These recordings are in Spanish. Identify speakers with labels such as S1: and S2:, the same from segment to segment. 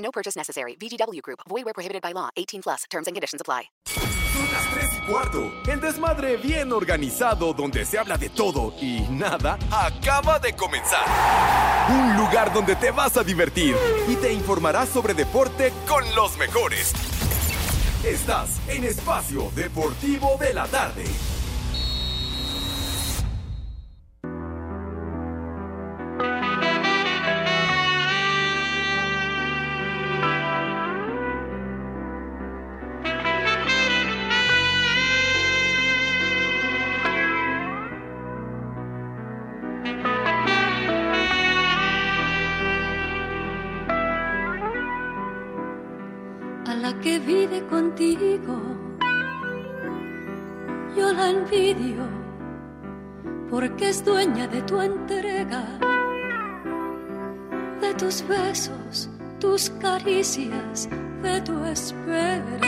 S1: No purchase necessary. VGW Group. Void where prohibited by law. 18 plus. Terms and conditions apply.
S2: Son las 3 y cuarto. El desmadre bien organizado donde se habla de todo y nada acaba de comenzar. Un lugar donde te vas a divertir y te informarás sobre deporte con los mejores. Estás en Espacio Deportivo de la Tarde.
S3: Envidio porque es dueña de tu entrega, de tus besos, tus caricias, de tu espera.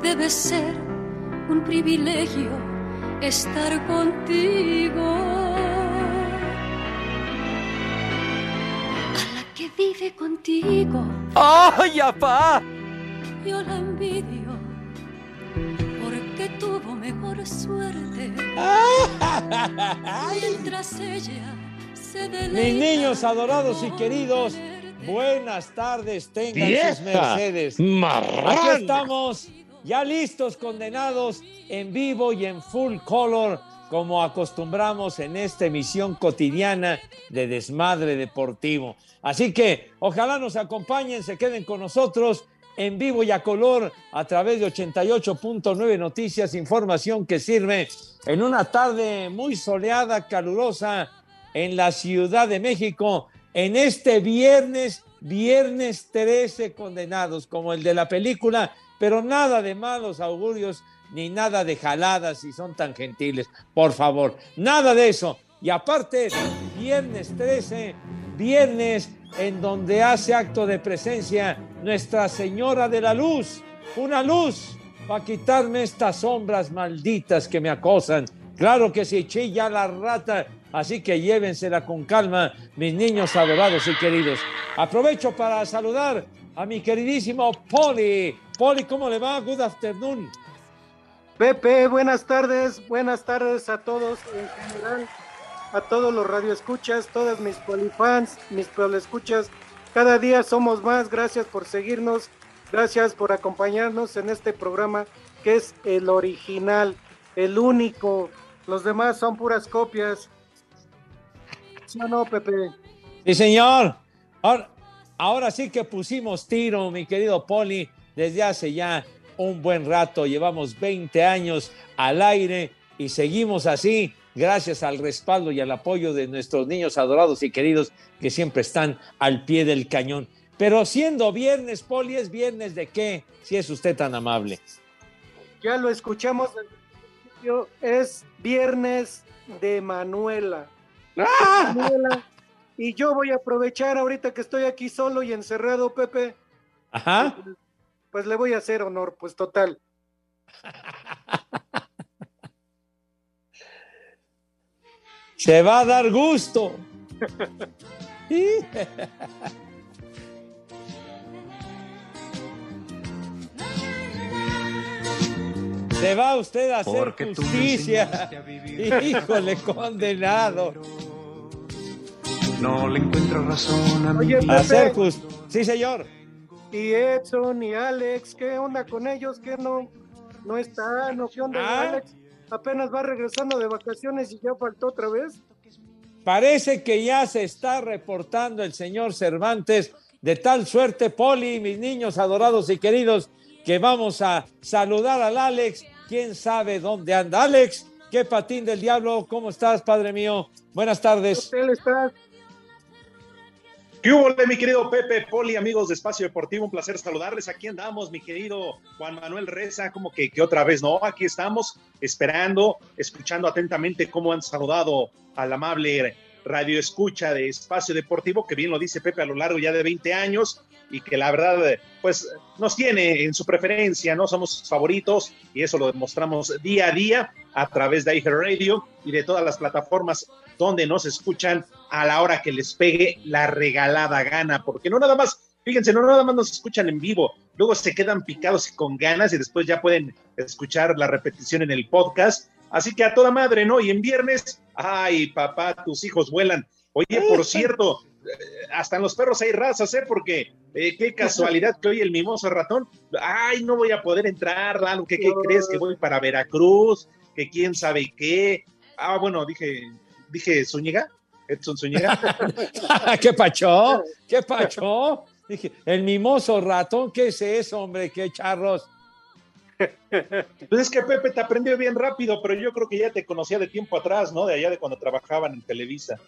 S3: Debe ser un privilegio estar contigo. A la que vive contigo.
S2: ¡Ay, apá!
S3: Yo la envidio suerte. Mientras ella se deleita
S4: Mis niños adorados y queridos, buenas tardes, tengan sus mercedes.
S5: ¡Marrana!
S4: Aquí estamos, ya listos, condenados, en vivo y en full color, como acostumbramos en esta emisión cotidiana de Desmadre Deportivo. Así que ojalá nos acompañen, se queden con nosotros en vivo y a color a través de 88.9 Noticias, información que sirve en una tarde muy soleada, calurosa en la Ciudad de México, en este viernes, viernes 13 condenados, como el de la película, pero nada de malos augurios ni nada de jaladas si son tan gentiles, por favor, nada de eso. Y aparte, viernes 13, viernes en donde hace acto de presencia Nuestra Señora de la Luz, una luz para quitarme estas sombras malditas que me acosan. Claro que sí, chilla la rata, así que llévensela con calma, mis niños adorados y queridos. Aprovecho para saludar a mi queridísimo Poli. Poli, ¿cómo le va? Good afternoon.
S6: Pepe, buenas tardes, buenas tardes a todos en general, a todos los radioescuchas, todas mis polifans, mis polescuchas. Cada día somos más, gracias por seguirnos, gracias por acompañarnos en este programa que es el original, el único. Los demás son puras copias. ¿Sí o no, Pepe?
S4: Sí, señor. Ahora, ahora sí que pusimos tiro, mi querido Poli, desde hace ya un buen rato. Llevamos 20 años al aire y seguimos así, gracias al respaldo y al apoyo de nuestros niños adorados y queridos que siempre están al pie del cañón. Pero siendo viernes, Poli, ¿es viernes de qué? Si es usted tan amable.
S6: Ya lo escuchamos desde el principio, es viernes de Manuela. Manuela. Y yo voy a aprovechar ahorita que estoy aquí solo y encerrado, Pepe,
S4: Ajá.
S6: pues le voy a hacer honor, pues total.
S4: Se va a dar gusto. Se va usted a hacer
S5: Porque
S4: justicia.
S5: a.
S4: Híjole, condenado.
S5: No le encuentro razón a mi
S6: Oye,
S5: vida.
S4: Hacer justicia. Sí, señor.
S6: Y Edson y Alex, ¿qué onda con ellos? ¿Qué no, no están? ¿O qué onda?
S4: Ah.
S6: Alex apenas va regresando de vacaciones y ya faltó otra vez.
S4: Parece que ya se está reportando el señor Cervantes de tal suerte, Poli, mis niños adorados y queridos, que vamos a saludar al Alex. ¿Quién sabe dónde anda? Alex, qué patín del diablo. ¿Cómo estás, padre mío? Buenas tardes.
S6: Él está
S7: ¿Qué ¿Qué hubo, mi querido Pepe Poli, amigos de Espacio Deportivo? Un placer saludarles. Aquí andamos, mi querido Juan Manuel Reza, como que, que otra vez, ¿no? Aquí estamos esperando, escuchando atentamente cómo han saludado al amable radio escucha de Espacio Deportivo, que bien lo dice Pepe a lo largo ya de 20 años y que la verdad, pues nos tiene en su preferencia, ¿no? Somos sus favoritos y eso lo demostramos día a día a través de Radio y de todas las plataformas donde nos escuchan a la hora que les pegue la regalada gana, porque no nada más, fíjense, no nada más nos escuchan en vivo, luego se quedan picados y con ganas y después ya pueden escuchar la repetición en el podcast. Así que a toda madre, ¿no? Y en viernes, ay, papá, tus hijos vuelan. Oye, por cierto, eh, hasta en los perros hay razas, ¿eh? Porque eh, qué casualidad que hoy el mimoso ratón, ay, no voy a poder entrar, Lalo, ¿qué, qué crees? Que voy para Veracruz, que quién sabe qué. Ah, bueno, dije, dije Zúñiga, Edson Zúñiga.
S4: ¿Qué pacho? ¿Qué pacho? Dije, el mimoso ratón, ¿qué es eso, hombre? ¿Qué charros?
S7: Pues es que Pepe te aprendió bien rápido, pero yo creo que ya te conocía de tiempo atrás, ¿no? De allá de cuando trabajaban en Televisa.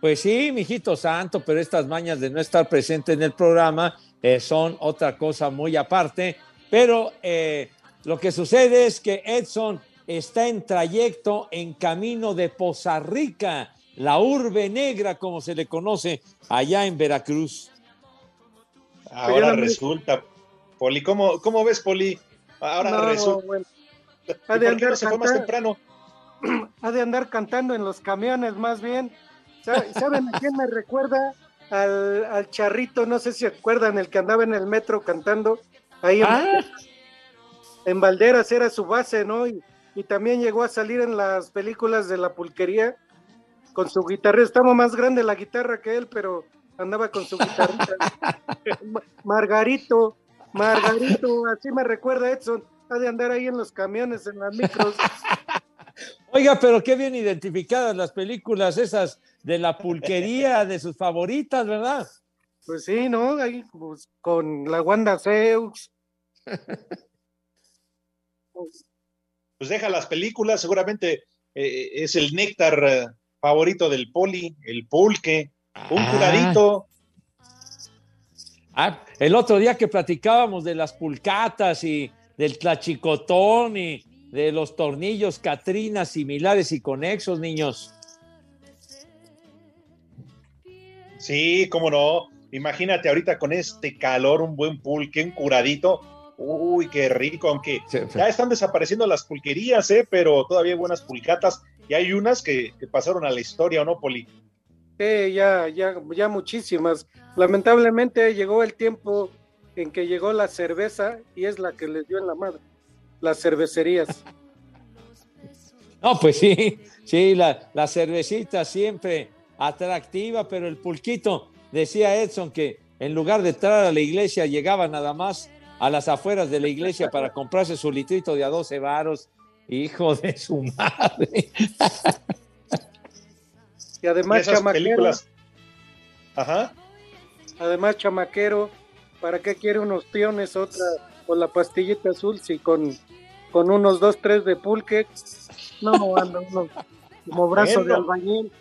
S4: Pues sí, mijito santo, pero estas mañas de no estar presente en el programa eh, son otra cosa muy aparte. Pero eh, lo que sucede es que Edson está en trayecto en camino de Poza Rica, la urbe negra, como se le conoce allá en Veracruz.
S7: Ahora resulta, Poli, ¿cómo, cómo ves, Poli? Ahora resulta. Bueno.
S6: ¿Por qué no se fue más temprano? Ha de andar cantando en los camiones, más bien. ¿Saben a quién me recuerda? Al, al, charrito, no sé si acuerdan, el que andaba en el metro cantando ahí en, ah. en Valderas, era su base, ¿no? Y, y también llegó a salir en las películas de la pulquería con su guitarra. Estaba más grande la guitarra que él, pero andaba con su guitarrita. Margarito, Margarito, así me recuerda Edson, ha de andar ahí en los camiones, en las micros.
S4: Oiga, pero qué bien identificadas las películas esas de la pulquería, de sus favoritas, ¿verdad?
S6: Pues sí, ¿no? Ahí pues, con la Wanda Zeus.
S7: pues deja las películas, seguramente eh, es el néctar eh, favorito del poli, el pulque, un ah. curadito.
S4: Ah, el otro día que platicábamos de las pulcatas y del tlachicotón y de los tornillos Catrina similares y conexos, niños.
S7: Sí, cómo no. Imagínate ahorita con este calor, un buen pulque, un curadito Uy, qué rico, aunque ya están desapareciendo las pulquerías, ¿eh? pero todavía hay buenas pulcatas y hay unas que, pasaron a la historia, ¿o no, Poli?
S6: Ya, ya, ya muchísimas. Lamentablemente llegó el tiempo en que llegó la cerveza y es la que les dio en la madre, las cervecerías.
S4: No, pues sí, sí, la, la cervecita siempre atractiva, pero el pulquito, decía Edson que en lugar de entrar a la iglesia llegaba nada más a las afueras de la iglesia para comprarse su litrito de a 12 varos. Hijo de su madre.
S6: y además, chamaquero. Ajá. Además, chamaquero, ¿para qué quiere unos piones otra con la pastillita azul si con, con unos dos, tres de pulque? No, ando como brazo de albañil.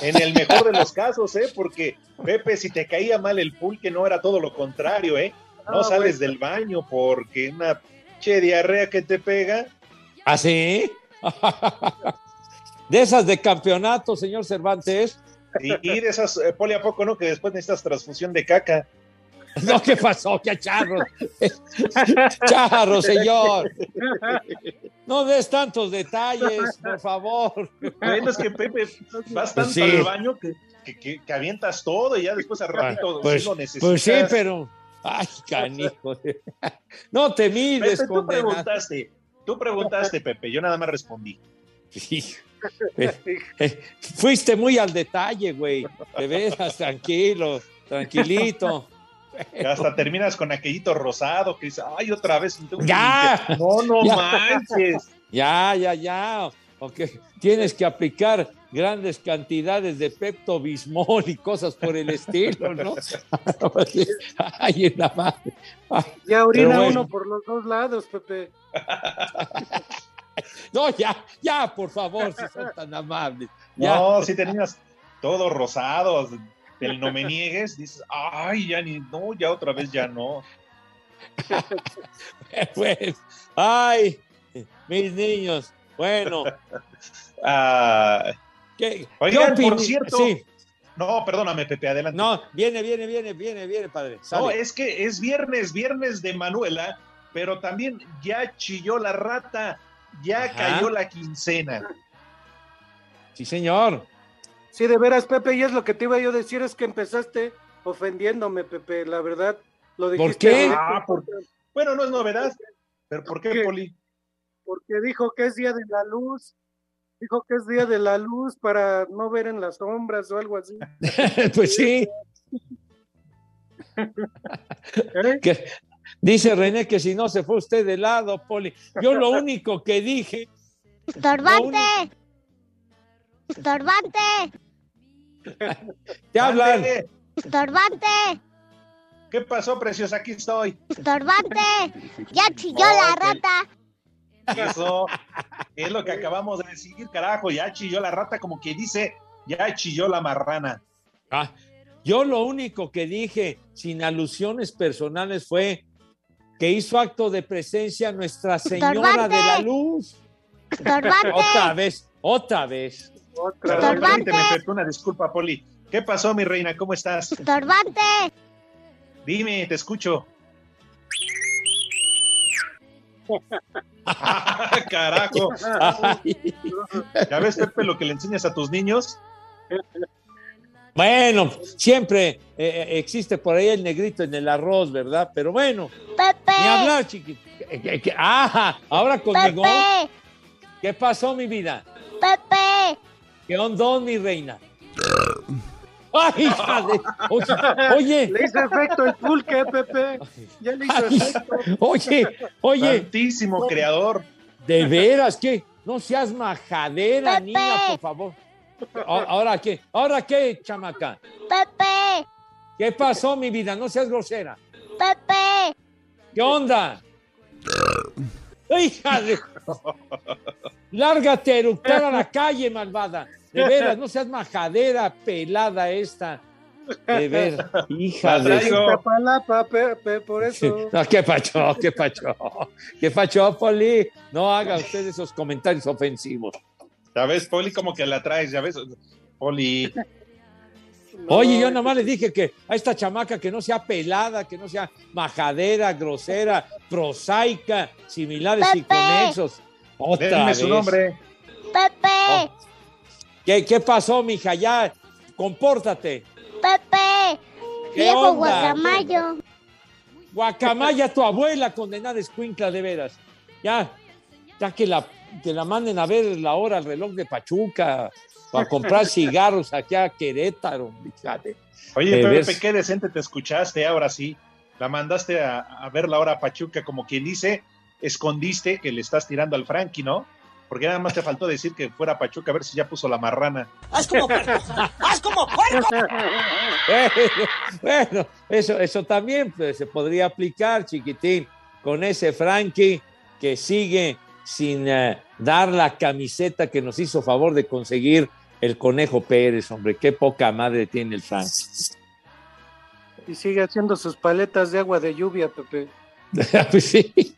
S7: En el mejor de los casos, ¿eh? Porque, Pepe, si te caía mal el pulque, no era todo lo contrario, ¿eh? no ah, sales del baño porque una che diarrea que te pega.
S4: ¿Ah, sí? De esas de campeonato, señor Cervantes.
S7: Y, de esas, eh, poli a poco, ¿no? Que después necesitas transfusión de caca.
S4: No, ¿qué pasó? ¿Qué charro? charro, señor. No des tantos detalles, por favor.
S7: Bueno, es que Pepe, vas tanto al baño que, que, que, avientas todo y ya después a ratito
S4: pues,
S7: lo necesitas.
S4: Pues sí, pero Ay, canijo. No te mides,
S7: Pepe, tú preguntaste, tú preguntaste, Pepe, yo nada más respondí.
S4: Eh, eh, fuiste muy al detalle, güey. De veras, tranquilo, tranquilito.
S7: Hasta terminas con aquellito rosado que dice, ay, otra vez.
S4: Ya.
S7: No, no manches.
S4: Ya, ya, ya. Porque tienes que aplicar grandes cantidades de Pepto Bismol y cosas por el estilo, ¿no? Ay, en la madre.
S6: ya orina uno por los dos lados, Pepe.
S4: no, ya, ya, por favor, si son tan amables.
S7: No, si tenías todo rosado, del no me niegues, dices, ay, ya ni, no, ya otra vez ya no.
S4: pues, ay, mis niños. Bueno,
S7: Ah,
S4: ¿qué,
S7: Oigan, por cierto,
S4: Sí,
S7: no, perdóname, Pepe, adelante.
S4: no, viene, viene, viene, viene, viene, padre.
S7: No, es que es viernes, viernes de Manuela, pero también ya chilló la rata, ya
S4: Ajá.
S7: cayó la quincena.
S4: Sí, señor.
S6: Sí, de veras, Pepe, y es lo que te iba yo a decir, es que empezaste ofendiéndome, Pepe, la verdad. Lo
S4: ¿Por
S6: dijiste
S4: qué?
S6: ahorita,
S7: Ah, por- Bueno, no es novedad, pero ¿por qué,
S6: ¿Qué?
S7: Poli?
S6: porque dijo que es día de la luz. Dijo que es día de la luz para no ver en las sombras o algo así.
S4: pues sí.
S6: ¿Eh?
S4: Que, dice René que si no se fue usted de lado, Poli. Yo lo único que dije.
S8: Estorbante. Estorbante.
S4: Te hablan.
S8: Estorbante.
S7: ¿Qué pasó, preciosa? Aquí estoy.
S8: Estorbante. Ya chilló la rata.
S7: Eso es lo que acabamos de decir, carajo. Ya chilló la rata, como que dice, ya chilló la marrana.
S4: Ah, yo lo único que dije, sin alusiones personales, fue que hizo acto de presencia Nuestra Señora
S8: Estorbante.
S4: de la Luz.
S8: Estorbante.
S4: Otra vez, otra vez.
S6: Otra
S7: Perdón,
S8: Estorbante.
S7: permíteme, Pepe, una disculpa, Poli. ¿Qué pasó, mi reina? ¿Cómo estás?
S8: Estorbante.
S7: Dime, te escucho. Carajo.
S4: Ay,
S7: ¿Ya ves, Pepe, lo que le enseñas a tus niños?
S4: Bueno, siempre eh, eh, existe por ahí el negrito en el arroz, ¿verdad? Pero bueno,
S8: Pepe.
S4: ni hablar, chiquito. Eh, Ah, ahora conmigo.
S8: Pepe.
S4: ¿Qué pasó, mi vida?
S8: Pepe.
S4: ¿Qué onda, mi reina? ¡Ay, hija de... Oye, oye,
S6: Le hizo efecto el pulque, Pepe. Ya le hizo efecto.
S4: oye, oye,
S7: Santísimo creador.
S4: de veras, que no seas majadera,
S8: Pepe.
S4: niña, por favor. A- ¿Ahora qué? ¿Ahora qué, chamaca?
S8: Pepe.
S4: ¿Qué pasó, mi vida? No seas grosera.
S8: Pepe.
S4: ¿Qué onda? ¡Hija de... Lárgate a eructar a la calle, malvada. De veras, no seas majadera pelada esta. De veras, hija de...
S6: Pepe, por eso.
S4: No, qué pacho, qué pacho, qué pacho, Poli. No haga usted esos comentarios ofensivos.
S7: Ya ves, Poli, como que la traes, ya ves. Poli.
S4: Oye, yo nomás le dije que a esta chamaca que no sea pelada, que no sea majadera, grosera, prosaica, similares y conexos. Otra
S7: Dime su nombre.
S8: Pepe.
S4: ¿Qué, ¿Qué pasó, mija? Ya, compórtate.
S8: Pepe.
S4: ¿Qué
S8: Viejo
S4: onda?
S8: guacamayo.
S4: Guacamaya, tu abuela condenada escuincla de veras. Ya, ya que la, que la manden a ver la hora, el reloj de Pachuca, para comprar cigarros aquí a Querétaro, fíjate.
S7: Oye, Pepe, qué decente te escuchaste, ahora sí. La mandaste a, a ver la hora a Pachuca, como quien dice, escondiste que le estás tirando al Frankie, ¿no? Porque nada más te faltó decir que fuera a Pachuca a ver si ya puso la marrana.
S4: bueno, eso, eso también pues, se podría aplicar, chiquitín, con ese Frankie que sigue sin eh, dar la camiseta que nos hizo favor de conseguir el Conejo Pérez, hombre. Qué poca madre tiene el Frankie.
S6: Y sigue haciendo sus paletas de agua de lluvia, Pepe.
S4: Pues sí.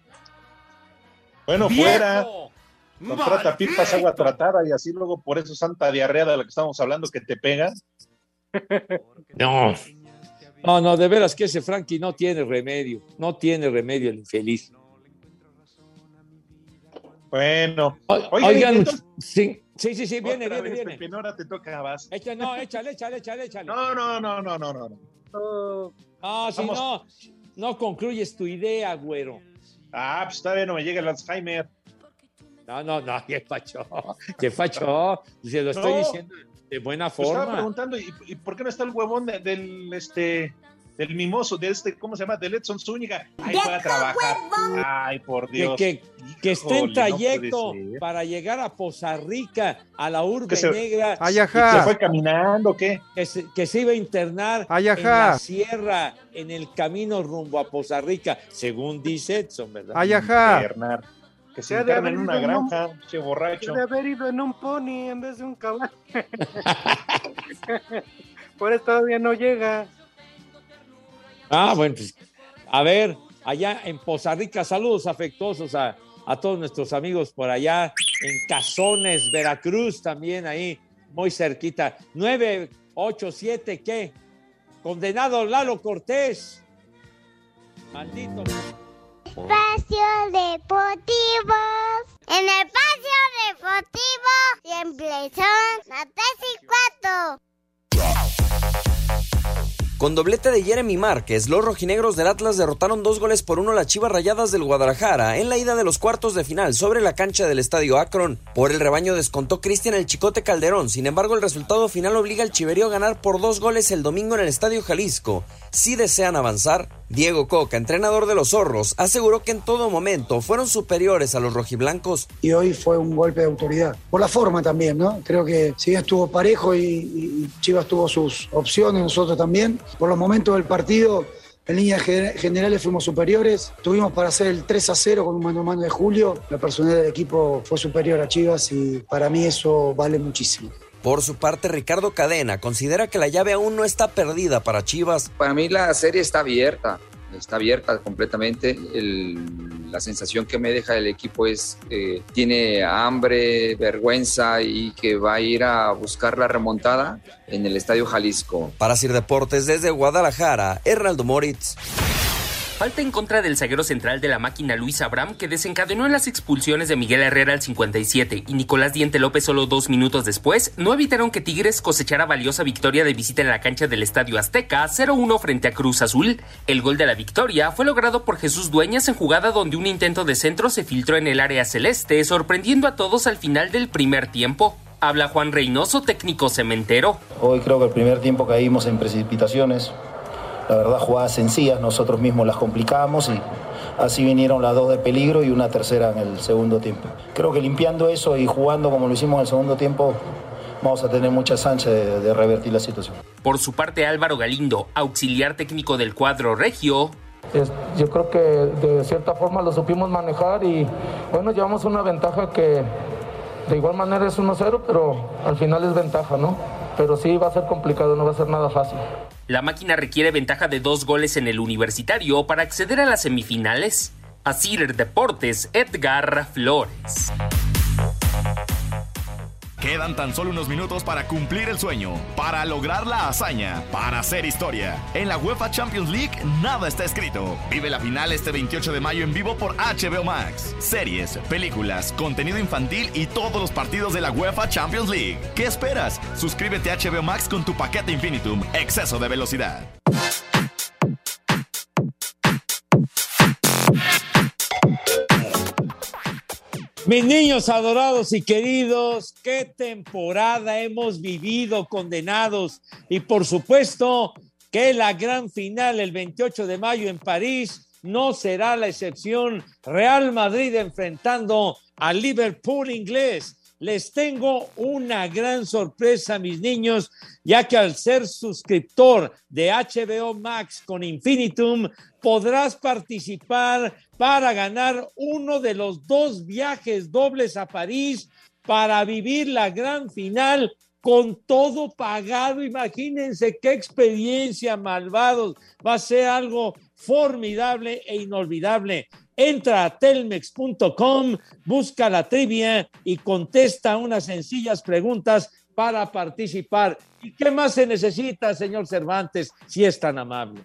S7: Bueno, fuera, contrata pipas, agua tratada y así luego por eso santa diarrea de la que estamos hablando que te pega.
S4: No. No, no, de veras que ese Frankie no tiene remedio. No tiene remedio el infeliz.
S7: Bueno, Oigan,
S4: Oigan, sí, sí, sí, sí, viene, viene,
S7: vez,
S4: viene.
S7: Pepe, ahora te toca, vas.
S4: Echa- no, échale, échale, échale, échale.
S7: No, no, no, no, no, no. no.
S4: No, si no, no concluyes tu idea, güero.
S7: Ah, pues todavía no me llega el Alzheimer.
S4: No, no, no, qué facho, qué facho. Se lo estoy
S7: No.
S4: diciendo de buena
S7: Te estaba
S4: forma.
S7: preguntando, ¿y, y por qué no está el huevón de- del este del mimoso, de este, ¿cómo se llama? Del Edson Zúñiga. Ahí fue a trabajar. Ay, por
S4: Que,
S7: Dios.
S4: que, que esté en
S7: no
S4: trayecto para llegar a Poza Rica, a la urbe
S7: se-
S4: negra,
S9: Ay,
S7: ¿Se fue caminando qué?
S4: que se, que se iba a internar
S9: Ay,
S4: en la sierra, en el camino rumbo a Poza Rica, según dice Edson, ¿verdad?
S9: Ay, ajá.
S7: Bernard. Que se
S6: de
S7: interna en una
S6: un-
S7: granja, che borracho.
S6: de haber ido en un pony en vez de un caballo. por eso todavía no llega.
S4: Ah, bueno, pues, a ver, allá en Poza Rica, saludos afectuosos a, a todos nuestros amigos por allá, en Cazones, Veracruz también, ahí, muy cerquita. 987, ¿qué? Condenado Lalo Cortés. Maldito.
S8: Espacio Deportivo. En el Espacio Deportivo siempre son las 3 y 4.
S9: Con doblete de Jeremy Márquez, los rojinegros del Atlas derrotaron dos goles por uno a las Chivas Rayadas del Guadalajara en la ida de los cuartos de final sobre la cancha del Estadio Akron. Por el rebaño descontó Cristian el Chicote Calderón, sin embargo el resultado final obliga al Chiverío a ganar por dos goles el domingo en el Estadio Jalisco. Si desean avanzar, Diego Coca, entrenador de los Zorros, aseguró que en todo momento fueron superiores a los rojiblancos.
S10: Y hoy fue un golpe de autoridad. Por la forma también, ¿no? Creo que si bien estuvo parejo y, y Chivas tuvo sus opciones, nosotros también. Por los momentos del partido, en líneas ge- generales fuimos superiores. Tuvimos para hacer el 3 a 0 con un mano a mano de Julio. La personalidad del equipo fue superior a Chivas y para mí eso vale muchísimo.
S9: Por su parte, Ricardo Cadena considera que la llave aún no está perdida para Chivas.
S11: Para mí la serie está abierta, está abierta completamente. El- la sensación que me deja el equipo es que tiene hambre, vergüenza y que va a ir a buscar la remontada en el Estadio Jalisco.
S9: Para Sir Deportes desde Guadalajara, Hernaldo Moritz.
S12: Falta en contra del zaguero central de la máquina Luis Abraham que desencadenó en las expulsiones de Miguel Herrera al 57 y Nicolás Diente López solo dos minutos después no evitaron que Tigres cosechara valiosa victoria de visita en la cancha del Estadio Azteca 0-1 frente a Cruz Azul. El gol de la victoria fue logrado por Jesús Dueñas en jugada donde un intento de centro se filtró en el área celeste sorprendiendo a todos al final del primer tiempo. Habla Juan Reynoso, técnico cementero.
S13: Hoy creo que el primer tiempo caímos en precipitaciones. La verdad, jugadas sencillas, nosotros mismos las complicamos y así vinieron las dos de peligro y una tercera en el segundo tiempo. Creo que limpiando eso y jugando como lo hicimos en el segundo tiempo, vamos a tener muchas anchas de, de revertir la situación.
S12: Por su parte, Álvaro Galindo, auxiliar técnico del cuadro regio,
S14: Es- yo creo que de cierta forma lo supimos manejar y bueno, llevamos una ventaja que de igual manera es 1-0, pero al final es ventaja, ¿no? Pero sí va a ser complicado, no va a ser nada fácil.
S12: La máquina requiere ventaja de dos goles en el universitario para acceder a las semifinales. Asir Deportes, Edgar Flores.
S15: Quedan tan solo unos minutos para cumplir el sueño, para lograr la hazaña, para hacer historia. En la UEFA Champions League nada está escrito. Vive la final este 28 de mayo en vivo por HBO Max. Series, películas, contenido infantil y todos los partidos de la UEFA Champions League. ¿Qué esperas? Suscríbete a HBO Max con tu paquete Infinitum, exceso de velocidad.
S4: Mis niños adorados y queridos, qué temporada hemos vivido condenados. Y por supuesto que la gran final el 28 de mayo en París no será la excepción. Real Madrid enfrentando al Liverpool inglés. Les tengo una gran sorpresa, mis niños, ya que al ser suscriptor de HBO Max con Infinitum, podrás participar para ganar uno de los dos viajes dobles a París para vivir la gran final con todo pagado. Imagínense qué experiencia, malvados. Va a ser algo formidable e inolvidable. Entra a telmex.com, busca la trivia y contesta unas sencillas preguntas para participar. ¿Y qué más se necesita, señor Cervantes, si es tan amable?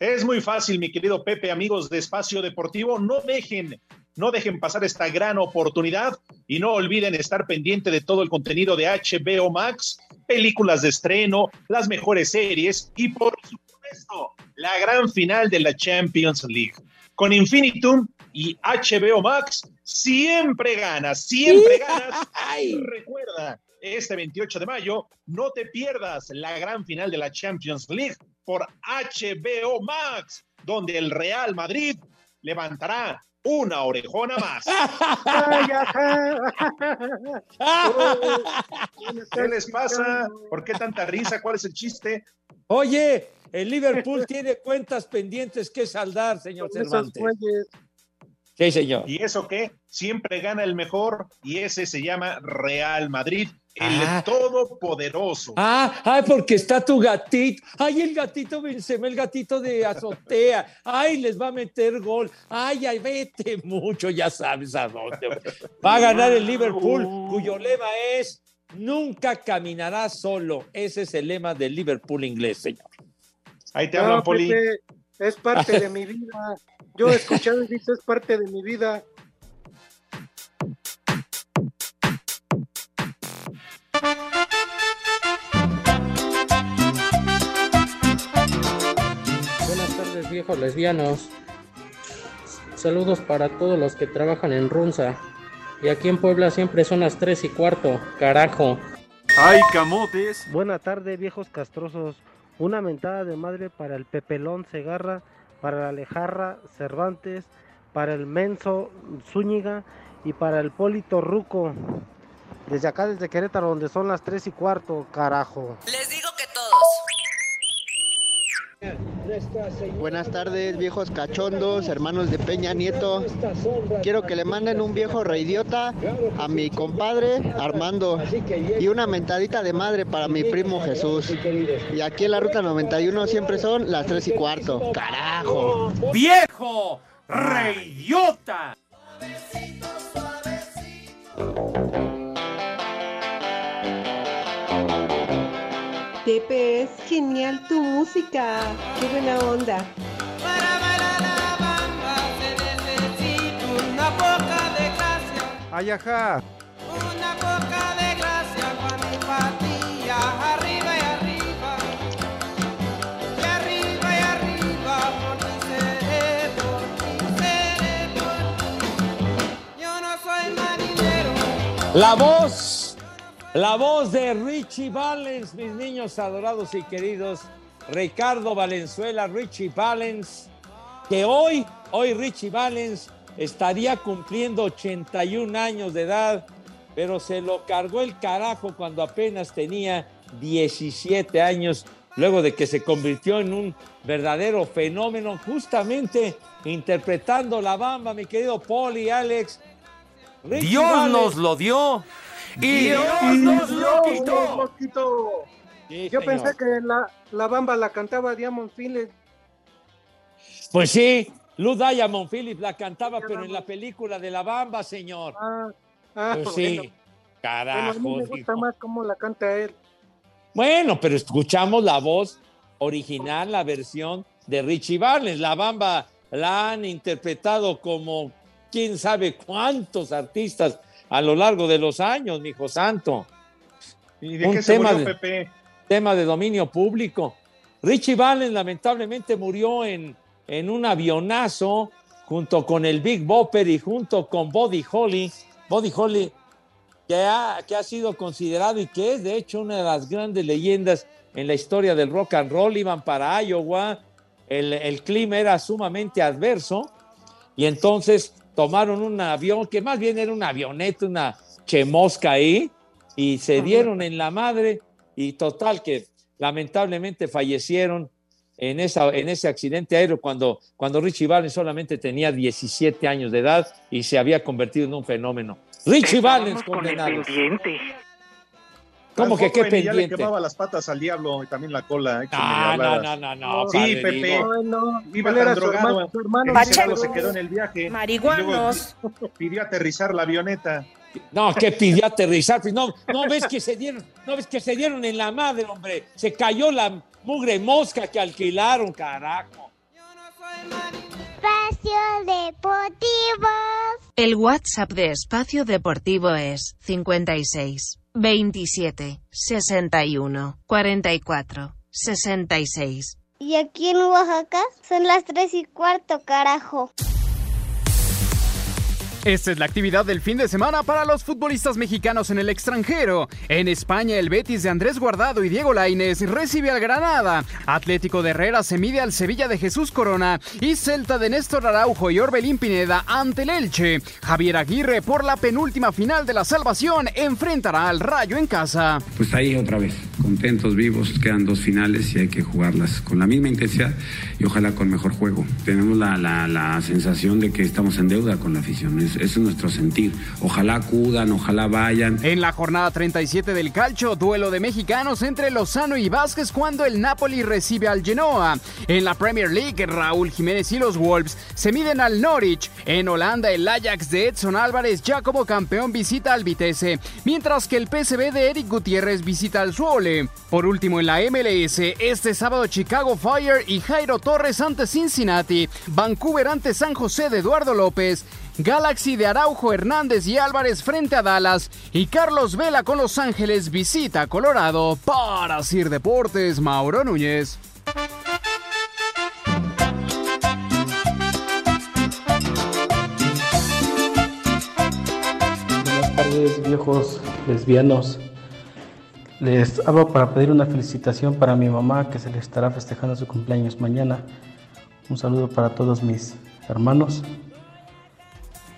S7: Es muy fácil, mi querido Pepe, amigos de Espacio Deportivo. No dejen, no dejen pasar esta gran oportunidad y no olviden estar pendiente de todo el contenido de HBO Max, películas de estreno, las mejores series y, por supuesto, la gran final de la Champions League. Con Infinitum y HBO Max, siempre ganas, siempre ganas. Y recuerda, este 28 de mayo, no te pierdas la gran final de la Champions League por HBO Max, donde el Real Madrid levantará una orejona más. ¿Qué les pasa? ¿Por qué tanta risa? ¿Cuál es el chiste?
S4: Oye, el Liverpool tiene cuentas pendientes que saldar, señor Cervantes. Sí, señor.
S7: ¿Y eso qué? Siempre gana el mejor y ese se llama Real Madrid, el
S4: Ah.
S7: todopoderoso.
S4: Ah, ay, porque está tu gatito. Ay, el gatito Benzema, el gatito de azotea. Ay, les va a meter gol. Ay, ay, vete mucho, ya sabes a dónde. Va a ganar el Liverpool, cuyo lema es nunca caminará solo. Ese es el lema del Liverpool inglés, señor.
S7: Ahí te
S6: No,
S7: hablan, Poli.
S6: Pepe, es parte de mi vida. Yo he escuchado y dice, es parte de mi vida.
S16: Buenas tardes, viejos lesbianos. Saludos para todos los que trabajan en Runza. Y aquí en Puebla siempre son las 3 y cuarto, carajo.
S17: ¡Ay, camotes!
S18: Buena tarde, viejos castrosos. Una mentada de madre para el Pepelón Segarra, para la Alejarra Cervantes, para el Menso Zúñiga y para el Polito Ruco. Desde acá, desde Querétaro, donde son las 3 y cuarto, carajo.
S19: Les digo que todos.
S20: Buenas tardes, viejos cachondos, hermanos de Peña Nieto. Quiero que le manden un viejo reidiota a mi compadre Armando y una mentadita de madre para mi primo Jesús. Y aquí en la ruta 91 siempre son las 3 y cuarto. ¡Carajo!
S17: ¡Viejo! ¡Reidiota!
S21: Pepe, es genial tu música. Qué buena onda.
S22: Una poca de gracia,
S18: ¡Ay, ajá!
S22: una poca de gracia para mi patilla, arriba y arriba, y arriba y arriba, por ti seré, por ti. Yo no soy marinero.
S4: La voz, la voz de Richie Valens, mis niños adorados y queridos. Ricardo Valenzuela, Richie Valens, que hoy, hoy Richie Valens estaría cumpliendo 81 años de edad, pero se lo cargó el carajo cuando apenas tenía 17 años, luego de que se convirtió en un verdadero fenómeno, justamente interpretando la bamba, mi querido Poli, Alex. Richie
S17: Dios
S4: Valens.
S17: nos lo dio y Dios nos lo quitó.
S4: Sí,
S6: Yo
S4: señor.
S6: pensé que la, la bamba la cantaba Diamond Phillips.
S4: Pues sí, Lou Diamond Phillips la cantaba, pero en la película de La Bamba, señor.
S6: Ah,
S4: Pues sí,
S6: bueno.
S4: carajo.
S6: Bueno, a mí me gusta más cómo la canta él.
S4: Bueno, pero escuchamos la voz original, la versión de Richie Valens. La Bamba la han interpretado como quién sabe cuántos artistas a lo largo de los años, mi hijo santo.
S7: ¿Y de
S4: Un
S7: qué se
S4: tema
S7: murió
S4: de-
S7: Pepe?
S4: tema de dominio público. Richie Valens lamentablemente murió en, en un avionazo junto con el Big Bopper y junto con Buddy Holly. Buddy Holly, que ha, que ha sido considerado y que es de hecho una de las grandes leyendas en la historia del rock and roll. Iban para Iowa, el, el clima era sumamente adverso y entonces tomaron un avión que más bien era una avioneta, una chemosca ahí y se dieron en la madre y total que lamentablemente fallecieron en, esa, en ese accidente aéreo cuando, cuando Richie Valens solamente tenía 17 años de edad y se había convertido en un fenómeno. Richie Valens condenado. ¿Cómo que qué
S7: Ya le
S4: pendiente?
S7: quemaba las patas al diablo y también la cola.
S4: Ah, no, no, no, no,
S7: Sí,
S4: padre,
S7: Pepe.
S6: Ay, no,
S7: Iba tan drogado
S6: hermano- su hermano Pacheco.
S7: se quedó en el viaje.
S19: Marihuanos.
S7: Pidió aterrizar la avioneta.
S4: No, que pidió aterrizar. Pues no, no ves que se dieron, no ves que se dieron en la madre, hombre. Se cayó la mugre mosca que alquilaron, carajo.
S8: Espacio Deportivo.
S23: El WhatsApp de Espacio Deportivo es 56 27 61 44 66.
S8: Y aquí en Oaxaca son las tres y cuarto, carajo.
S24: Esta es la actividad del fin de semana para los futbolistas mexicanos en el extranjero. En España, el Betis de Andrés Guardado y Diego Lainez recibe al Granada. Atlético de Herrera se mide al Sevilla de Jesús Corona. Y Celta de Néstor Araujo y Orbelín Pineda ante el Elche. Javier Aguirre, por la penúltima final de la salvación, enfrentará al Rayo en casa.
S25: Pues ahí otra vez.
S26: contentos, vivos, quedan dos finales y hay que jugarlas con la misma intensidad y ojalá con mejor juego. Tenemos la, la, la sensación de que estamos en deuda con la afición, es, es nuestro sentir. Ojalá acudan, ojalá vayan.
S24: En la jornada 37 del calcio, duelo de mexicanos entre Lozano y Vázquez cuando el Napoli recibe al Genoa. En la Premier League, Raúl Jiménez y los Wolves se miden al Norwich. En Holanda, el Ajax de Edson Álvarez ya como campeón visita al Vitesse, mientras que el PSV de Eric Gutiérrez visita al Suole. Por último, en la MLS, este sábado Chicago Fire y Jairo Torres ante Cincinnati, Vancouver ante San José de Eduardo López, Galaxy de Araujo Hernández y Álvarez frente a Dallas y Carlos Vela con Los Ángeles visita Colorado para Sir Deportes Mauro Núñez.
S16: Buenas tardes, viejos lesbianos. Les hablo para pedir una felicitación para mi mamá que se le estará festejando su cumpleaños mañana. Un saludo para todos mis hermanos.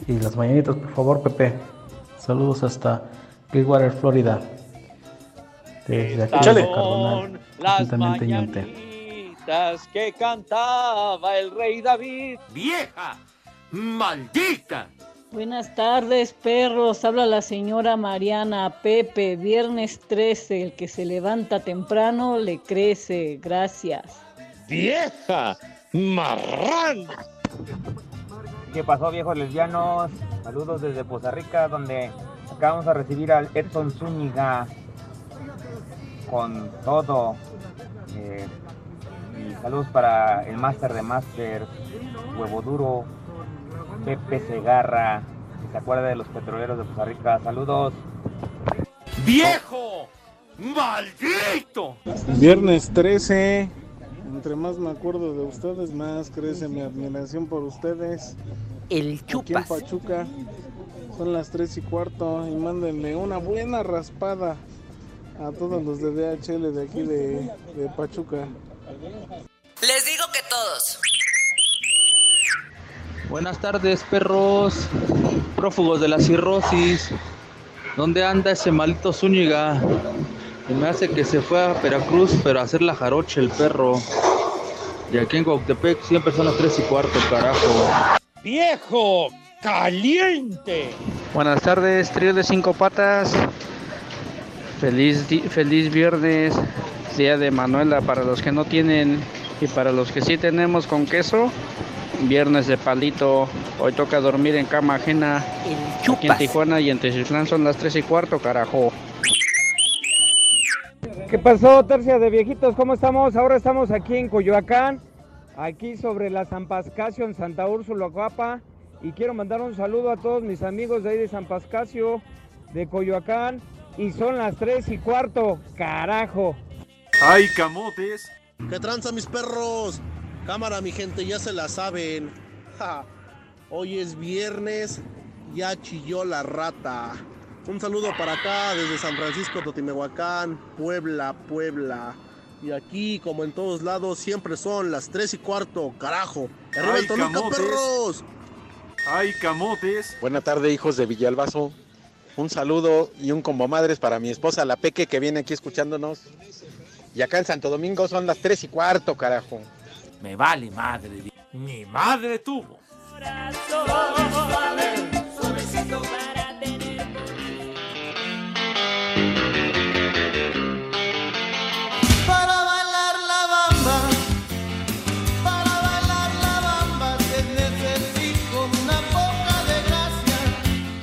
S16: Y las mañanitas, por favor, Pepe. Saludos hasta Clearwater, Florida. Desde aquí
S4: Estas son
S16: Cardonal.
S4: las mañanitas que cantaba el rey David.
S17: ¡Vieja! ¡Maldita!
S27: Buenas tardes, perros. Habla la señora Mariana Pepe. Viernes 13. El que se levanta temprano le crece. Gracias.
S4: ¡Vieja! ¡Marrana!
S28: ¿Qué pasó, viejos lesbianos? Saludos desde Poza Rica, donde acabamos a recibir al Edson Zúñiga con todo. Eh, y saludos para el máster de máster, Huevo Duro, Pepe Segarra, que se acuerda de los petroleros de Poza Rica. Saludos.
S17: ¡Viejo! ¡Maldito!
S29: Viernes 13. Entre más me acuerdo de ustedes, más crece mi admiración por ustedes.
S17: El
S29: Aquí en Pachuca son las 3 y cuarto y mándenle una buena raspada a todos los de DHL de aquí de, de Pachuca.
S19: Les digo que todos.
S30: Buenas tardes, perros, prófugos de la cirrosis. ¿Dónde anda ese maldito Zúñiga? Y me hace que se fue a Veracruz, pero a hacer la jarocha el perro. Y aquí en Cuautepec siempre son las 3 y cuarto, carajo.
S4: ¡Viejo! ¡Caliente!
S30: Buenas tardes, trío de cinco patas. Feliz, feliz viernes, día de Manuela para los que no tienen y para los que sí tenemos con queso. Viernes de palito. Hoy toca dormir en cama ajena. Aquí en Tijuana y en Teciutlán son las 3 y cuarto, carajo.
S24: ¿Qué pasó, tercia de viejitos? ¿Cómo estamos? Ahora estamos aquí en Coyoacán, aquí sobre la San Pascasio en Santa Úrsula, Guapa. Y quiero mandar un saludo a todos mis amigos de ahí de San Pascasio, de Coyoacán. Y son las tres y cuarto, carajo.
S31: ¡Ay, camotes!
S25: ¿Qué tranza mis perros? Cámara, mi gente, ya se la saben. Ja, Hoy es viernes, ya chilló la rata. Un saludo para acá desde San Francisco, Totimehuacán, Puebla, Puebla. Y aquí, como en todos lados, siempre son las 3 y cuarto, carajo. ¡Arriba
S31: ¡Ay,
S25: el Toluca,
S31: camotes!
S25: perros!
S31: ¡Ay, camotes!
S32: Buena tarde, hijos de Villalbazo. Un saludo y un combo madres para mi esposa, la Peque, que viene aquí escuchándonos. Y acá en Santo Domingo son las 3 y cuarto, carajo.
S17: Me vale madre. Mi madre tuvo.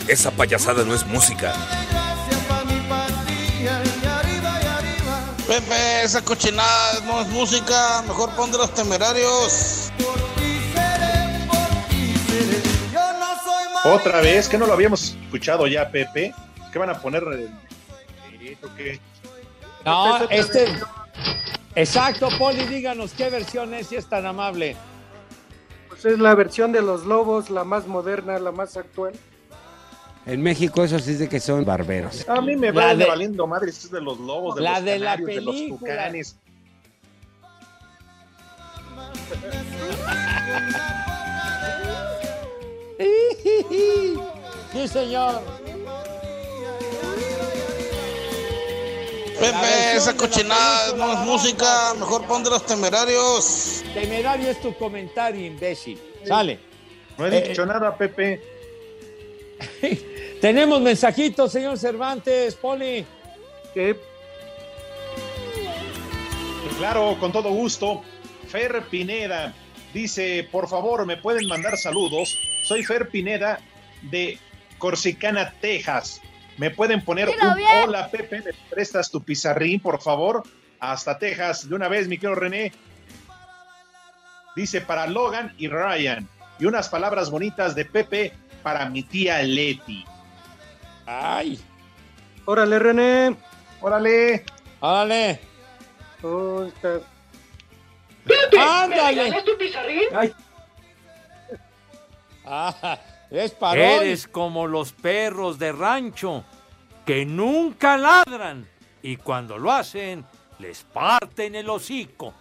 S33: Esa payasada no es música.
S25: Pepe, esa cochinada no es música, mejor pon de los temerarios.
S22: Yo no soy más.
S7: Otra vez, que no lo habíamos escuchado ya, Pepe. ¿Qué van a poner?
S4: No, este. Exacto, Poli, díganos qué versión es, si es tan amable.
S6: Pues es la versión de los lobos, la más moderna, la más actual.
S34: En México eso sí es de que son barberos.
S7: A mí me
S4: La
S7: va
S4: de-
S7: valiendo madre, es de los lobos, de
S4: La
S7: los
S4: de la
S7: canarios, de los tucanes.
S4: Sí, señor.
S35: Pepe, esa cochinada no es música, mejor pon de los temerarios.
S4: Temerario es tu comentario, imbécil. Sale.
S7: No he
S4: Eh,
S7: dicho nada, Pepe.
S4: Tenemos mensajitos, señor Cervantes, Poli.
S7: Claro, con todo gusto. Fer Pineda dice, por favor, ¿me pueden mandar saludos? Soy Fer Pineda de Corsicana, Texas. ¿Me pueden poner un
S8: bien.
S7: hola, Pepe? ¿Me prestas tu pizarrín, por favor? Hasta Texas, de una vez, mi querido René. Dice para Logan y Ryan. Y unas palabras bonitas de Pepe para mi tía Leti.
S4: Ay.
S6: Órale, René.
S7: Órale.
S4: Órale.
S6: Oh, está-
S4: ¡Ándale! Ay. Ah, es para hoy.
S36: Eres como los perros de rancho que nunca ladran y cuando lo hacen les parten el hocico.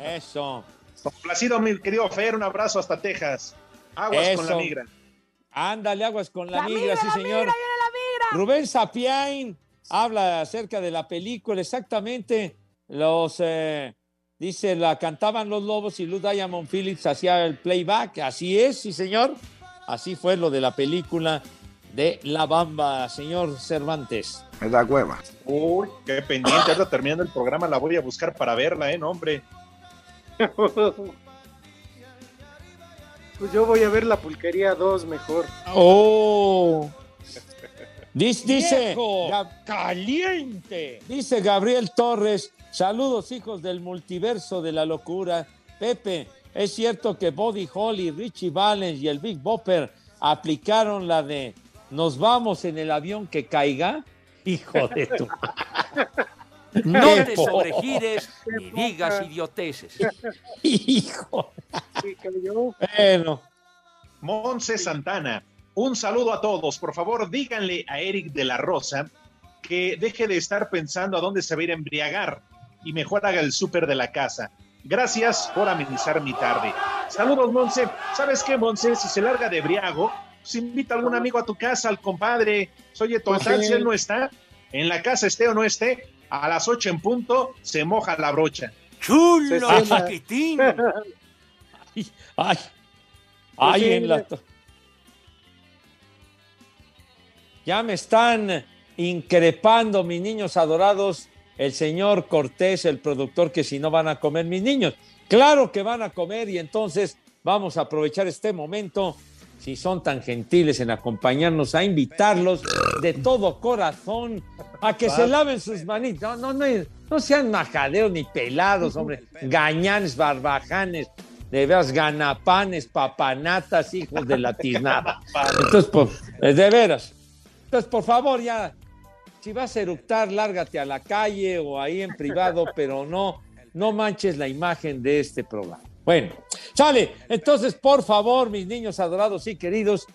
S4: Eso.
S7: Complacido, mi querido Fer, un abrazo hasta Texas. Aguas con la migra.
S4: Ándale, aguas con la,
S7: La
S4: migra,
S7: migra,
S4: sí,
S7: la
S4: señor.
S7: migra,
S4: Rubén Sapiain habla acerca de la película, exactamente. Los, eh, dice, la cantaban los lobos y Lou Diamond Phillips hacía el playback. Así es, sí, señor. Así fue lo de la película de La Bamba, señor Cervantes.
S34: Me da hueva.
S7: Uy, qué pendiente. Ahora terminando el programa la voy a buscar para verla, ¿eh? No, hombre.
S6: Pues yo voy a ver la pulquería 2 mejor.
S4: Oh. Dice, caliente. Dice Gabriel Torres, saludos hijos del multiverso de la locura. Pepe, es cierto que Body Holly, Richie Valens y el Big Bopper aplicaron la de nos vamos en el avión que caiga. Hijo de tu.
S36: No te sobregires ni digas idioteces.
S4: Hijo.
S7: Bueno. Monse Santana, un saludo a todos. Por favor, díganle a Eric de la Rosa que deje de estar pensando a dónde se va a ir a embriagar y mejor haga el súper de la casa. Gracias por amenizar mi tarde. Saludos, Monse. ¿Sabes qué, Monse? Si se larga de briago, pues invita a algún amigo a tu casa, al compadre. Oye, total,
S6: Pues
S7: si él no está, en la casa esté o no esté, a las ocho en punto se moja la brocha.
S36: ¡Chulo, chiquitín!
S4: Ay, ay,
S7: sí,
S4: en la. Ya me están increpando mis niños adorados, el señor Cortés, el productor, que si no van a comer mis niños. Claro que van a comer y entonces vamos a aprovechar este momento, si son tan gentiles en acompañarnos, a invitarlos de todo corazón a que se laven sus manitas. No, no, no, no sean majadeos ni pelados, hombre. Gañanes, barbajanes, de veras ganapanes, papanatas, hijos de la tiznada. Entonces, pues, de veras. Entonces, por favor, ya, si vas a eructar, lárgate a la calle o ahí en privado, pero no, no manches la imagen de este programa. Bueno, sale. Entonces, por favor, mis niños adorados y queridos,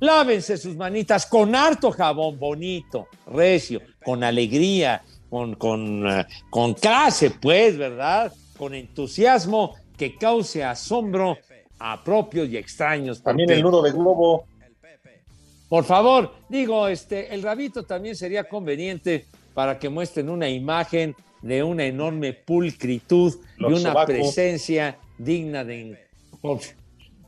S4: lávense sus manitas con harto jabón bonito, recio, con alegría, con, con, eh, con clase, pues, ¿verdad? Con entusiasmo que cause asombro a propios y extraños.
S7: También el nudo de globo.
S4: por favor, digo, este, el rabito también sería conveniente para que muestren una imagen de una enorme pulcritud
S7: Los
S4: y una
S7: sobacos.
S4: presencia digna de.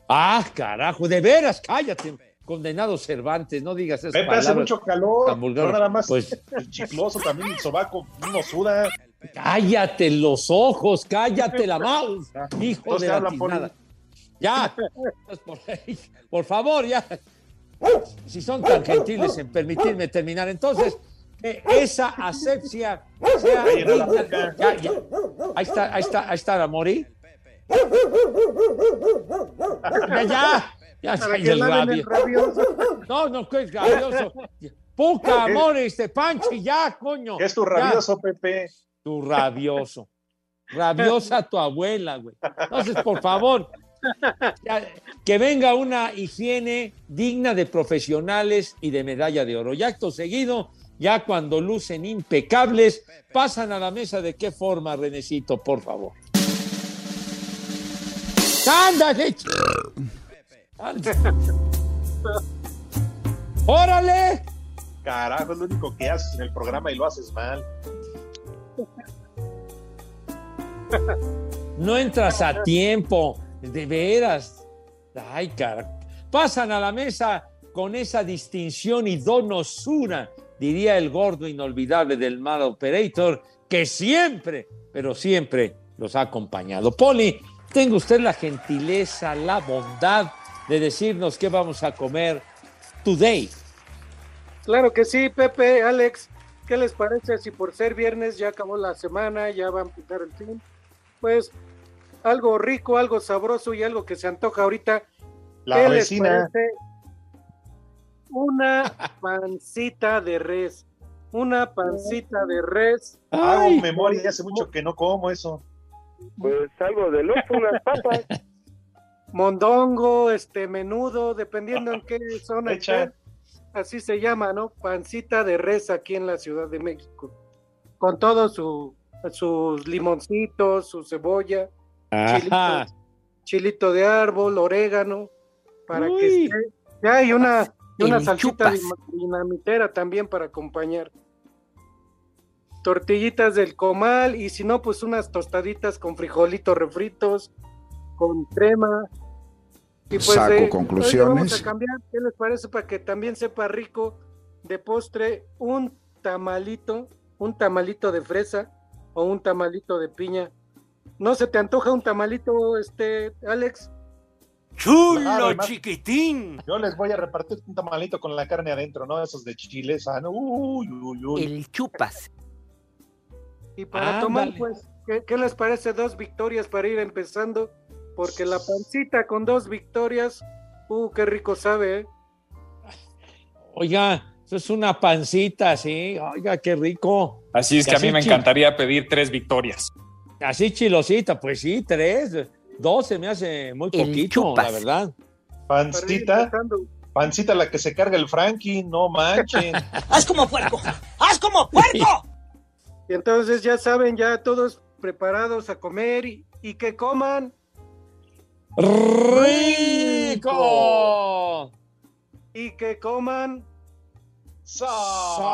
S4: Ah, carajo, de veras, cállate, condenado Cervantes, no digas eso.
S7: Pepe, hace mucho calor. No nada más
S4: Pues
S7: el chicloso, también el sobaco, uno suda.
S4: cállate los ojos, cállate la mouse, hijo de la. Ya, por, por favor, ya. Si son tan gentiles en permitirme terminar, entonces, que esa asepsia sea digna- ya, ya. Ahí está, ahí está, ahí está la Mori. Ya, ya, ya, ya,
S6: que
S4: el rabio.
S6: rabioso.
S4: No, no, que es rabioso. Poca amor, este Panchi, ya, coño.
S7: ¿Qué es tu
S4: Ya.
S7: rabioso, Pepe?
S4: Tu rabioso. Rabiosa tu abuela, güey. Entonces, por favor, ya, que venga una higiene digna de profesionales y de medalla de oro. Y acto seguido, ya cuando lucen impecables, pasan a la mesa de qué forma, Renecito, por favor. ¡Ándale! ¡Órale!
S7: Carajo, es lo único que haces en el programa y lo haces mal.
S4: No entras a tiempo, de veras. Ay, cara. Pasan a la mesa con esa distinción y donosura, diría el gordo inolvidable del mal operator, que siempre, pero siempre los ha acompañado. Poli, tenga usted la gentileza, la bondad de decirnos qué vamos a comer today.
S6: Claro que sí, Pepe, Alex. ¿Qué les parece si por ser viernes ya acabó la semana, ya va a empezar el fin? Pues algo rico, algo sabroso y algo que se antoja ahorita.
S7: La
S6: ¿Qué les
S7: vecina.
S6: parece? Una pancita de res. Una pancita de res.
S7: Hago memoria, hace mucho que no como eso.
S6: Pues algo de loco, unas papas. Mondongo, este menudo, dependiendo en qué zona
S7: Echa.
S6: esté. Así se llama, ¿no? Pancita de res aquí en la Ciudad de México. Con todos su, sus limoncitos, su cebolla,
S4: Ajá.
S6: chilito, chilito de árbol, orégano, para que esté. Ya, y una, y una salsita dinamitera también para acompañar. Tortillitas del comal y si no, pues unas tostaditas con frijolitos refritos, con crema. Y pues,
S37: Saco
S6: eh,
S37: conclusiones.
S6: Vamos a cambiar, ¿qué les parece? Para que también sepa rico de postre un tamalito, un tamalito de fresa o un tamalito de piña. ¿No se te antoja un tamalito, este, Alex?
S36: ¡Chulo,
S7: Claro, además-
S36: chiquitín!
S7: Yo les voy a repartir un tamalito con la carne adentro, ¿no? Esos de chile sano. Uy, uy, uy.
S36: El chupas.
S6: Y para tomar, pues, ¿qué, qué les parece dos victorias para ir empezando? Porque la pancita con dos victorias, uh, qué rico sabe, ¿eh?
S4: Oiga, eso es una pancita, sí. Oiga, qué rico.
S38: Así es que a mí me encantaría pedir tres victorias.
S4: Así chilosita, pues sí, tres. Dos se me hace muy
S38: El
S4: poquito,
S38: chupas.
S4: la verdad.
S7: Pancita, pancita la que se carga el Frankie, no manchen.
S6: ¡Haz como puerco! ¡Haz como puerco! Y entonces ya saben, ya todos preparados a comer y, y que coman.
S4: ¡Rico!
S6: Y que coman.
S4: ¡Sabroso!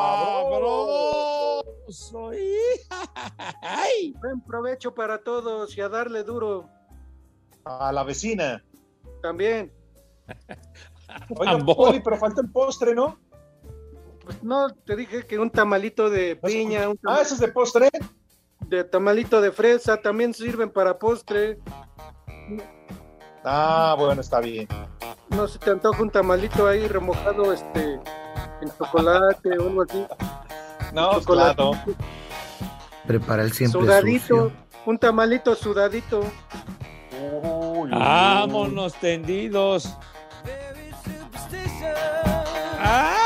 S6: Buen provecho para todos y a darle duro
S7: A la vecina.
S6: también.
S7: Oiga. Poli, pero falta el postre, ¿no?
S6: Pues no, te dije que un tamalito de piña, un
S7: Ah, ese es de postre.
S6: de tamalito de fresa, también sirven para postre.
S7: Ah, bueno, está bien.
S6: No se te antoja un tamalito ahí remojado este en chocolate o algo así.
S7: No,
S6: Chocolate.
S7: claro.
S39: Prepara el siempre
S6: Sudadito,
S39: sucio.
S6: un tamalito sudadito.
S4: Vámonos tendidos. ¡Ay!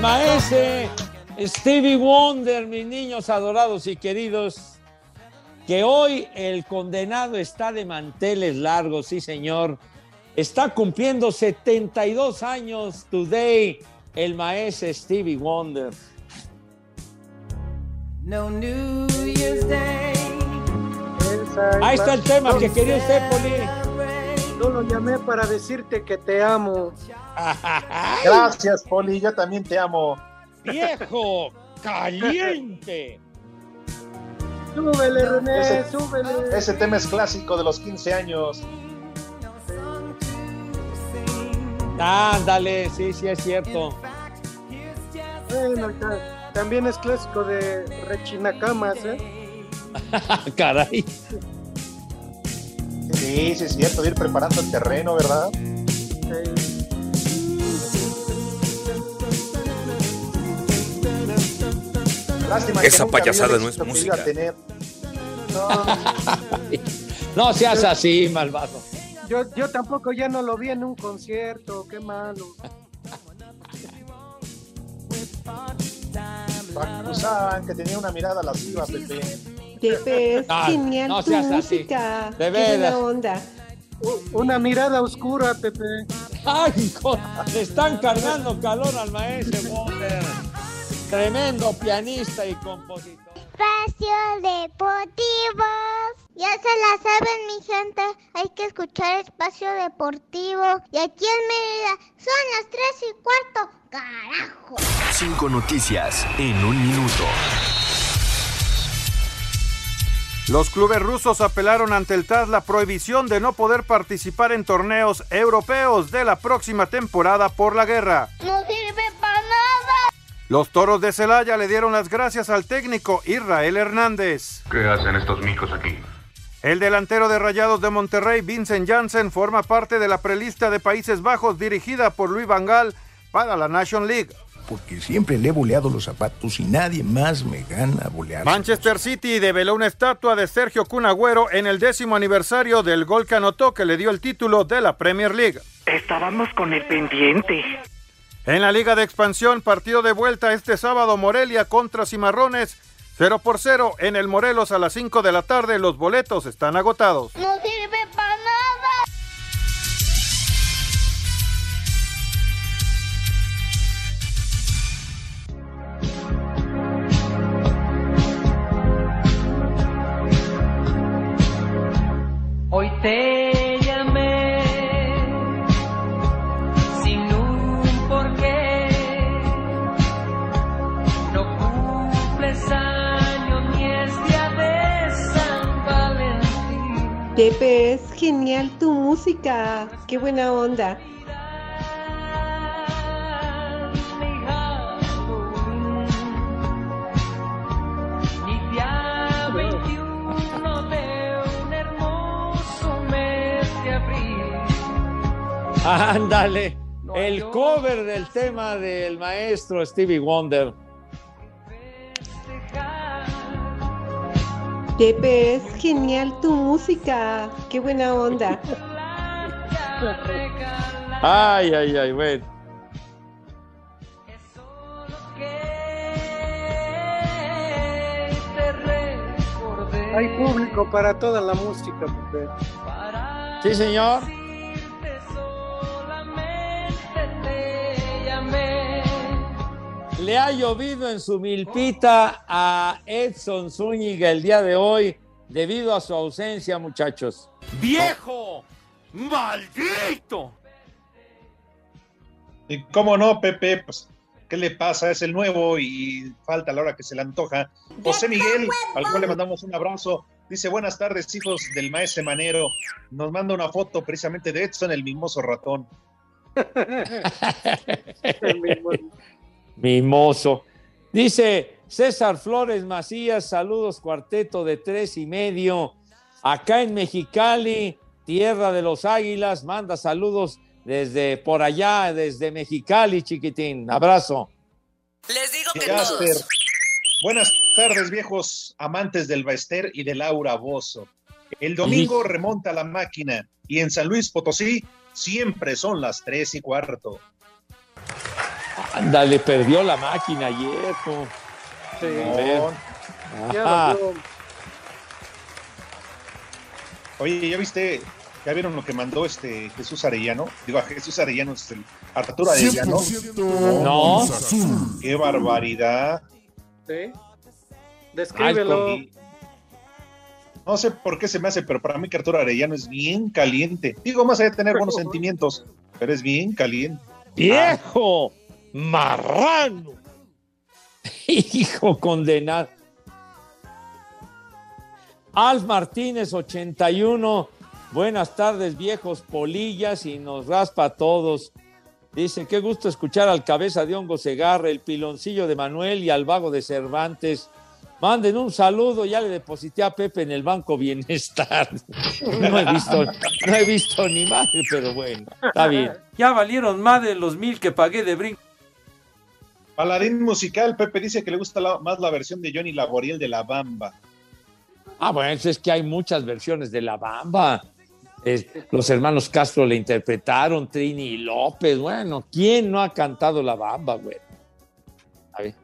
S4: Maese Stevie Wonder, mis niños adorados y queridos, que hoy el condenado está de manteles largos, sí señor, está cumpliendo 72 años today, el maese Stevie Wonder.
S22: No New Year's Day.
S4: Ahí está el tema que quería usted, Poli.
S6: Yo lo llamé para decirte que te amo.
S7: Gracias, Poli. Yo también te amo.
S4: Viejo, caliente.
S6: Súbele, René,
S7: Ese-
S6: súbele.
S7: Ese tema es clásico de los 15 años.
S4: Ándale, sí, sí es cierto.
S6: Bueno, también es clásico de Rechinacamas, ¿eh?
S4: Caray.
S7: Sí, sí es cierto, de ir preparando el terreno, ¿verdad? Lástima que
S40: Esa payasada no es música.
S7: tener.
S4: No seas así, malvado.
S6: Yo, yo tampoco ya no lo vi en un concierto, qué malo.
S7: Acusaban que tenía una mirada lasciva, Pepe.
S41: Pepe, es
S4: No,
S41: genial
S4: no
S41: tu
S4: así.
S41: música.
S4: De veras.
S41: onda.
S6: Una mirada oscura, Pepe.
S4: ¡Ay! Le están cargando calor al maestro Wonder. Tremendo pianista y compositor.
S8: Espacio Deportivo. Ya se la saben, mi gente. Hay que escuchar Espacio Deportivo. Y aquí en Mérida son las 3 y cuarto. ¡Carajo!
S42: Cinco noticias en un minuto.
S37: Los clubes rusos apelaron ante el TAS la prohibición de no poder participar en torneos europeos de la próxima temporada por la guerra.
S8: No sirve para nada.
S37: Los toros de Celaya le dieron las gracias al técnico Israel Hernández.
S40: ¿Qué hacen estos micos aquí?
S37: El delantero de Rayados de Monterrey, Vincent Janssen, forma parte de la prelista de Países Bajos dirigida por Luis Vangal para la Nation League.
S41: Porque siempre le he boleado los zapatos y nadie más me gana bolear.
S37: Manchester City develó una estatua de Sergio Cunagüero en el décimo aniversario del gol que anotó que le dio el título de la Premier League.
S43: Estábamos con el pendiente.
S37: En la Liga de Expansión, partido de vuelta este sábado Morelia contra Cimarrones. 0 por 0 en el Morelos a las 5 de la tarde. Los boletos están agotados.
S8: No sirve
S22: Hoy te llamé sin un porqué. No cumples años ni es día de San Valentín.
S44: Pepe, es genial tu música. Qué buena onda.
S4: Ándale. El cover del tema del maestro Stevie Wonder.
S44: Pepe, es genial tu música. Qué buena onda.
S4: Ay, ay, ay, bueno.
S6: Hay público para toda la música, Pepe.
S4: Sí, señor. Le ha llovido en su milpita a Edson Zúñiga el día de hoy debido a su ausencia, muchachos.
S36: ¡Viejo! ¡Maldito!
S7: Y cómo no, Pepe, pues, ¿qué le pasa? Es el nuevo y falta a la hora que se le antoja. José Miguel, al cual le mandamos un abrazo, dice, buenas tardes, hijos del maestro Manero. Nos manda una foto precisamente de Edson, el mimoso ratón.
S4: Mimoso. Dice César Flores Macías, saludos cuarteto de tres y medio. Acá en Mexicali, tierra de los águilas, manda saludos desde por allá, desde Mexicali, chiquitín. Abrazo.
S45: Les digo que
S7: Jasper.
S45: todos.
S7: Buenas tardes, viejos amantes del Baester y de Laura Bozo. El domingo remonta la máquina y en San Luis Potosí siempre son las tres y cuarto.
S4: Ándale, perdió la máquina ayer.
S6: Sí. Ya.
S7: Oye, ¿ya viste? ¿Ya vieron lo que mandó este Jesús Arellano? Digo, a Jesús Arellano, es el Arturo Arellano.
S6: 100%
S7: No. Qué barbaridad.
S6: Sí. Descríbelo.
S7: Ay, No sé por qué se me hace, pero para mí que Arturo Arellano es bien caliente. Digo, más allá de tener buenos sentimientos, pero es bien caliente.
S4: ¡Viejo! ¡Marrano! Hijo condenado. Alf Martínez, 81. Buenas tardes, viejos polillas, y nos raspa a todos. Dice, qué gusto escuchar al cabeza de hongo Segarra, el piloncillo de Manuel y al vago de Cervantes. Manden un saludo, ya le deposité a Pepe en el Banco Bienestar. No he visto, no he visto ni madre, pero bueno, está bien.
S36: Ya valieron más de los mil que pagué de brinco.
S7: Paladín musical, Pepe dice que le gusta más la versión de Johnny Laboriel de La Bamba.
S4: Ah, bueno, es que hay muchas versiones de La Bamba. Los hermanos Castro le interpretaron, Trini López. Bueno, ¿quién no ha cantado La Bamba, güey? A ver.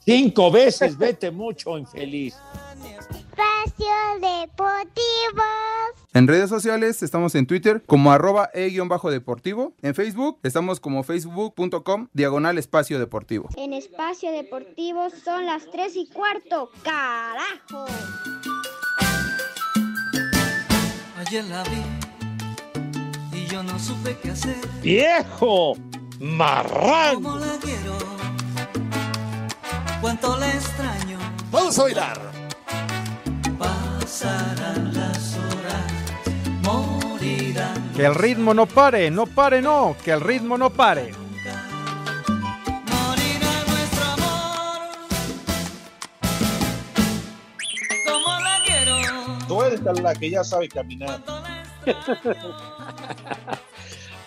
S4: Cinco veces, vete mucho, infeliz.
S8: Espacio Deportivo.
S46: En redes sociales estamos en Twitter como arroba e-deportivo. En Facebook estamos como facebook.com diagonal espacio deportivo.
S8: En Espacio Deportivo son las 3 y cuarto. ¡Carajo!
S22: Ayer la vi y yo no supe qué hacer.
S4: ¡Viejo! ¡Marrán!
S22: ¿Cómo la quiero? ¿Cuánto la extraño?
S47: Vamos a bailar.
S22: Pasarán las horas, morirán.
S37: Que el ritmo no pare, no pare, no, que el ritmo no pare.
S22: Morirá nuestro amor. ¿Cómo la
S7: que ya sabe caminar.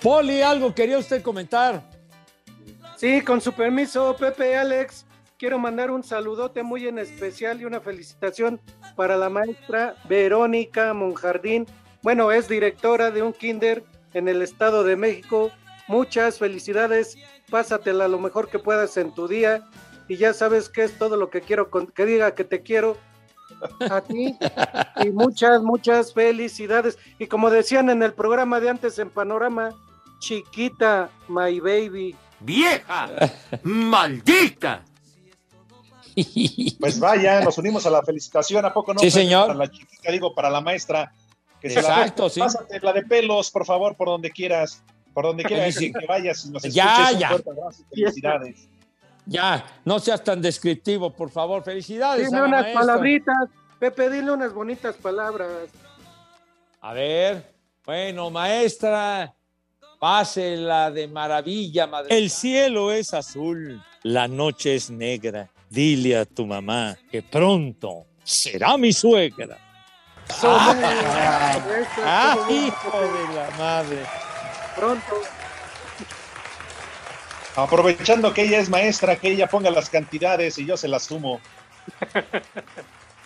S4: Poli, algo quería usted comentar.
S6: Sí, con su permiso, Pepe Alex, quiero mandar un saludote muy en especial y una felicitación para la maestra Verónica Monjardín. Bueno, es directora de un kinder en el Estado de México. Muchas felicidades, pásatela lo mejor que puedas en tu día y ya sabes que es todo lo que quiero con- que diga que te quiero a ti y muchas, muchas felicidades. Y como decían en el programa de antes en Panorama, chiquita, my baby.
S36: ¡Vieja! ¡Maldita!
S7: Pues vaya, nos unimos a la felicitación, ¿a poco no?
S4: Sí, señor.
S7: Para la chiquita, digo, para la maestra. Que se
S4: Exacto,
S7: la,
S4: sí.
S7: Pásate la de pelos, por favor, por donde quieras. Por donde quieras
S4: Sí.
S7: que vayas y nos
S4: Ya,
S7: escuches.
S4: ya.
S7: fuerte abrazo y Felicidades.
S4: Ya, no seas tan descriptivo, por favor. Felicidades. La
S6: unas
S4: maestra.
S6: palabritas, Pepe, dile unas bonitas palabras.
S4: A ver, bueno, maestra, pásela de maravilla, madre.
S48: El cielo es azul, la noche es negra. Dile a tu mamá que pronto será mi suegra.
S4: Ah,
S6: Eso,
S4: ah,
S6: todo bien,
S4: hijo de la madre.
S6: Pronto.
S7: Aprovechando que ella es maestra, que ella ponga las cantidades y yo se las sumo.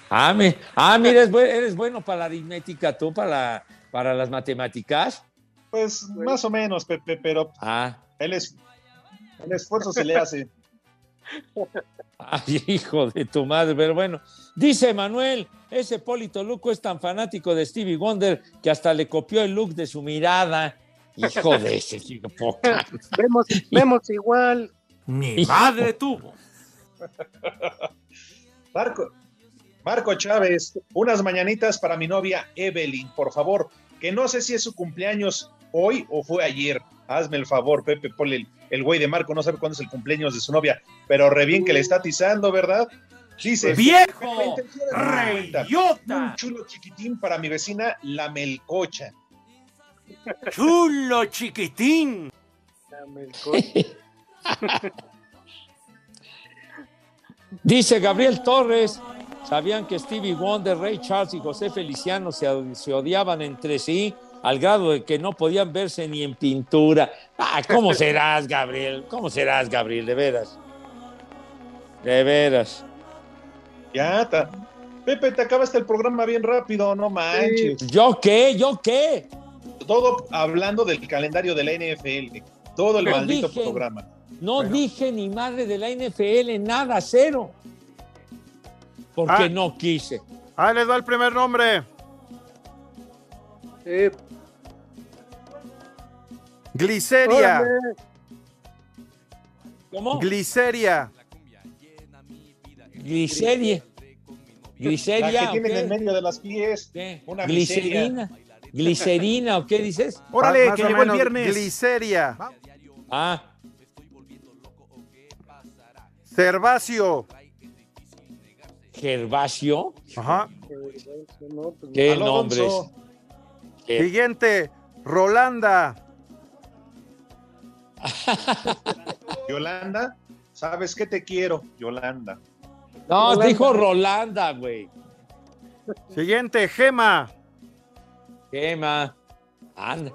S4: Ah, me- ah, mira, eres, buen- eres bueno para la aritmética, tú, para, la- para las matemáticas.
S7: Pues más o menos, Pepe, pero
S4: Ah,
S7: el, es- el esfuerzo se le hace.
S4: ay, hijo de tu madre, pero bueno. Dice Manuel, ese Polito Luco es tan fanático de Stevie Wonder que hasta le copió el look de su mirada. Hijo de ese chico poca.
S6: Vemos, vemos igual.
S36: Mi madre tuvo.
S7: Marco, Marco Chávez, unas mañanitas para mi novia Evelyn, por favor, que no sé si es su cumpleaños hoy o fue ayer. Hazme el favor, Pepe, ponle el, el güey de Marco, no sabe cuándo es el cumpleaños de su novia, pero re bien que le está atizando, ¿verdad? Dice,
S36: ¡Viejo!
S7: "La intención es muy bonita.
S36: ¡Reyota!
S7: Un chulo chiquitín para mi vecina, la Melcocha.
S36: Chulo chiquitín.
S4: Dice Gabriel Torres, ¿sabían que Stevie Wonder, Ray Charles y José Feliciano se, se odiaban entre sí al grado de que no podían verse ni en pintura? Ah, ¿cómo serás, Gabriel? ¿Cómo serás, Gabriel? De veras. De veras.
S7: Ya, ta- Pepe, te acabaste el programa bien rápido, no manches.
S4: ¿Yo qué? ¿Yo qué?
S7: Todo hablando del calendario de la NFL, todo el maldito
S4: dije-
S7: programa.
S4: No dije ni madre de la NFL, nada, cero. Porque
S37: Ah.
S4: no quise.
S37: Ahí les va el primer nombre.
S6: Eh,
S37: Gliceria.
S4: ¿Cómo?
S37: Gliceria.
S4: Gliceria.
S7: La
S4: Gliceria.
S7: que
S4: ¿o
S7: tienen en medio de las pies.
S4: ¿Qué?
S7: Una miseria.
S4: Glicerina. Glicerina, ¿o qué dices?
S37: Órale,
S46: Más
S37: que llegó el viernes. Gliceria.
S4: Ah,
S37: Cervacio.
S4: Gervasio.
S37: Ajá.
S4: ¿Qué
S7: Alonso.
S4: nombres? ¿Qué?
S37: Siguiente. Rolanda.
S7: Yolanda, ¿sabes qué te quiero? Yolanda.
S4: No,
S6: Rolanda.
S4: dijo Rolanda, güey.
S37: Siguiente. Gema.
S4: Gema. Anda.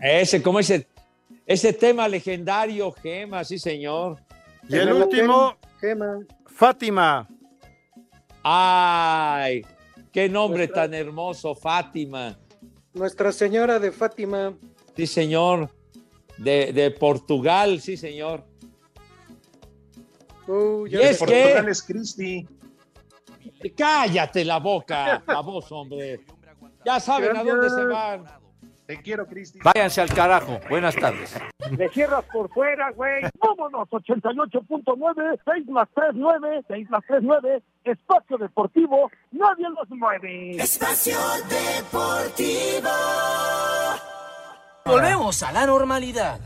S4: Ese, como ese, ese tema legendario, Gema, sí, señor.
S37: Y el último.
S6: Gema.
S37: Fátima.
S4: Ay, qué nombre tan hermoso, Fátima.
S6: Nuestra Señora de Fátima.
S4: Sí, señor. De, de Portugal, sí, señor.
S6: Uh, ya
S4: Y es que-
S7: es Cristi.
S4: Cállate la boca, la voz, hombre. Ya saben a dónde se van.
S7: Te quiero, Cristi.
S36: Váyanse al carajo. Buenas tardes.
S49: Le cierras por fuera, güey. Vámonos, 88.9, 6 más 3, 9, 6 más 3, 9, Espacio Deportivo, nadie los mueve.
S22: Espacio Deportivo.
S47: Volvemos a la normalidad.